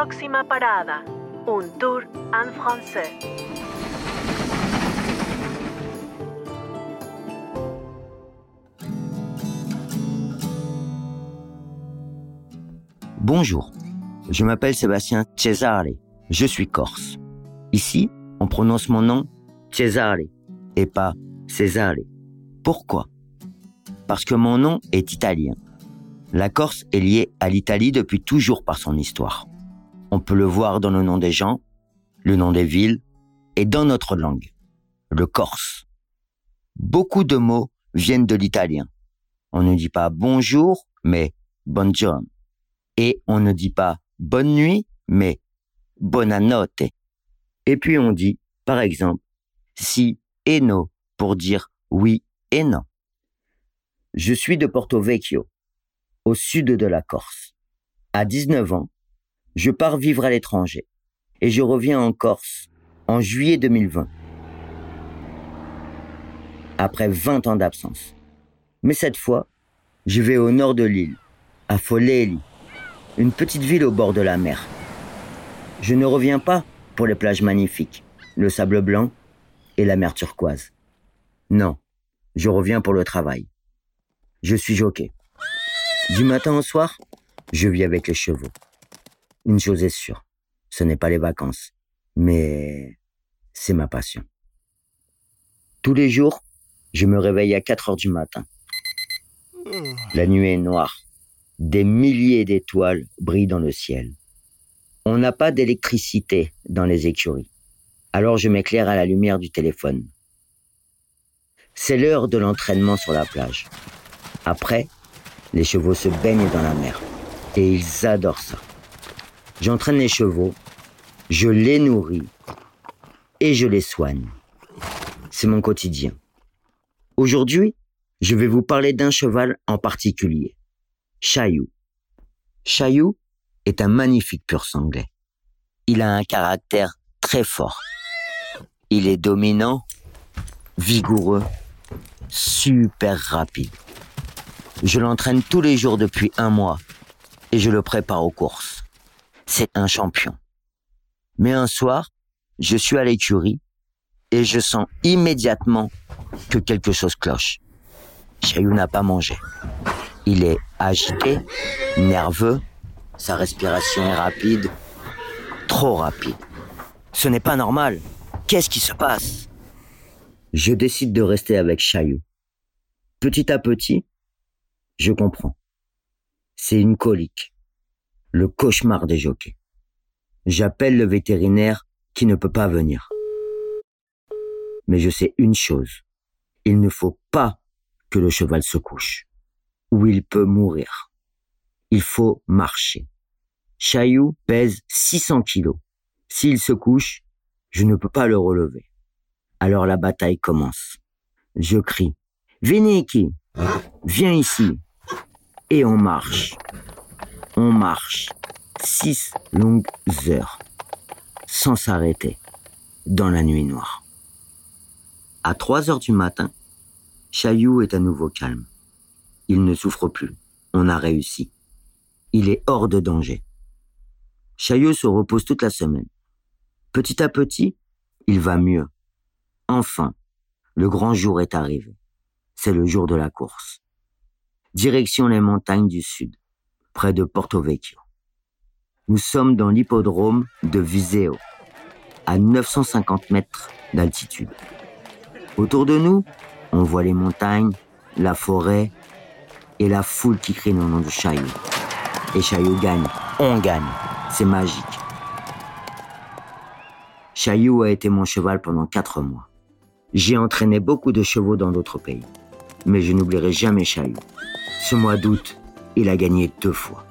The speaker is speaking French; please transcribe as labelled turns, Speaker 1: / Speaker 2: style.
Speaker 1: Próxima parada, un tour en français.
Speaker 2: Bonjour, je m'appelle Sébastien Cesare, je suis corse. Ici, on prononce mon nom Cesare et pas Cesare. Pourquoi? Parce que mon nom est italien. La Corse est liée à l'Italie depuis toujours par son histoire. On peut le voir dans le nom des gens, le nom des villes et dans notre langue, le corse. Beaucoup de mots viennent de l'italien. On ne dit pas bonjour, mais buongiorno. Et on ne dit pas bonne nuit, mais buonanotte. Et puis on dit, par exemple, si et no pour dire oui et non. Je suis de Porto Vecchio, au sud de la Corse. À 19 ans, je pars vivre à l'étranger et je reviens en Corse en juillet 2020. Après 20 ans d'absence. Mais cette fois, je vais au nord de l'île, à Foleli, une petite ville au bord de la mer. Je ne reviens pas pour les plages magnifiques, le sable blanc et la mer turquoise. Non, je reviens pour le travail. Je suis jockey. Du matin au soir, je vis avec les chevaux. Une chose est sûre, ce n'est pas les vacances, mais c'est ma passion. Tous les jours, je me réveille à 4 heures du matin. La nuit est noire. Des milliers d'étoiles brillent dans le ciel. On n'a pas d'électricité dans les écuries. Alors je m'éclaire à la lumière du téléphone. C'est l'heure de l'entraînement sur la plage. Après, les chevaux se baignent dans la mer. Et ils adorent ça. J'entraîne les chevaux, je les nourris et je les soigne. C'est mon quotidien. Aujourd'hui, je vais vous parler d'un cheval en particulier. Chaillou. Chaillou est un magnifique pur sanglais. Il a un caractère très fort. Il est dominant, vigoureux, super rapide. Je l'entraîne tous les jours depuis un mois et je le prépare aux courses. C'est un champion. Mais un soir, je suis à l'écurie et je sens immédiatement que quelque chose cloche. Chaillou n'a pas mangé. Il est agité, nerveux, sa respiration est rapide, trop rapide. Ce n'est pas normal. Qu'est-ce qui se passe? Je décide de rester avec Chaillou. Petit à petit, je comprends. C'est une colique. Le cauchemar des jockeys. J'appelle le vétérinaire qui ne peut pas venir. Mais je sais une chose. Il ne faut pas que le cheval se couche. Ou il peut mourir. Il faut marcher. Chaillou pèse 600 kilos. S'il se couche, je ne peux pas le relever. Alors la bataille commence. Je crie. Viniki, viens ici et on marche. On marche six longues heures sans s'arrêter dans la nuit noire. À trois heures du matin, Chaillou est à nouveau calme. Il ne souffre plus. On a réussi. Il est hors de danger. Chaillou se repose toute la semaine. Petit à petit, il va mieux. Enfin, le grand jour est arrivé. C'est le jour de la course direction les montagnes du sud, près de Porto Vecchio. Nous sommes dans l'hippodrome de Viseo, à 950 mètres d'altitude. Autour de nous, on voit les montagnes, la forêt et la foule qui crie le nom de Chaillot. Et Chaillot gagne, on gagne, c'est magique. Chaillot a été mon cheval pendant quatre mois. J'ai entraîné beaucoup de chevaux dans d'autres pays, mais je n'oublierai jamais Chaillot. Ce mois d'août, il a gagné deux fois.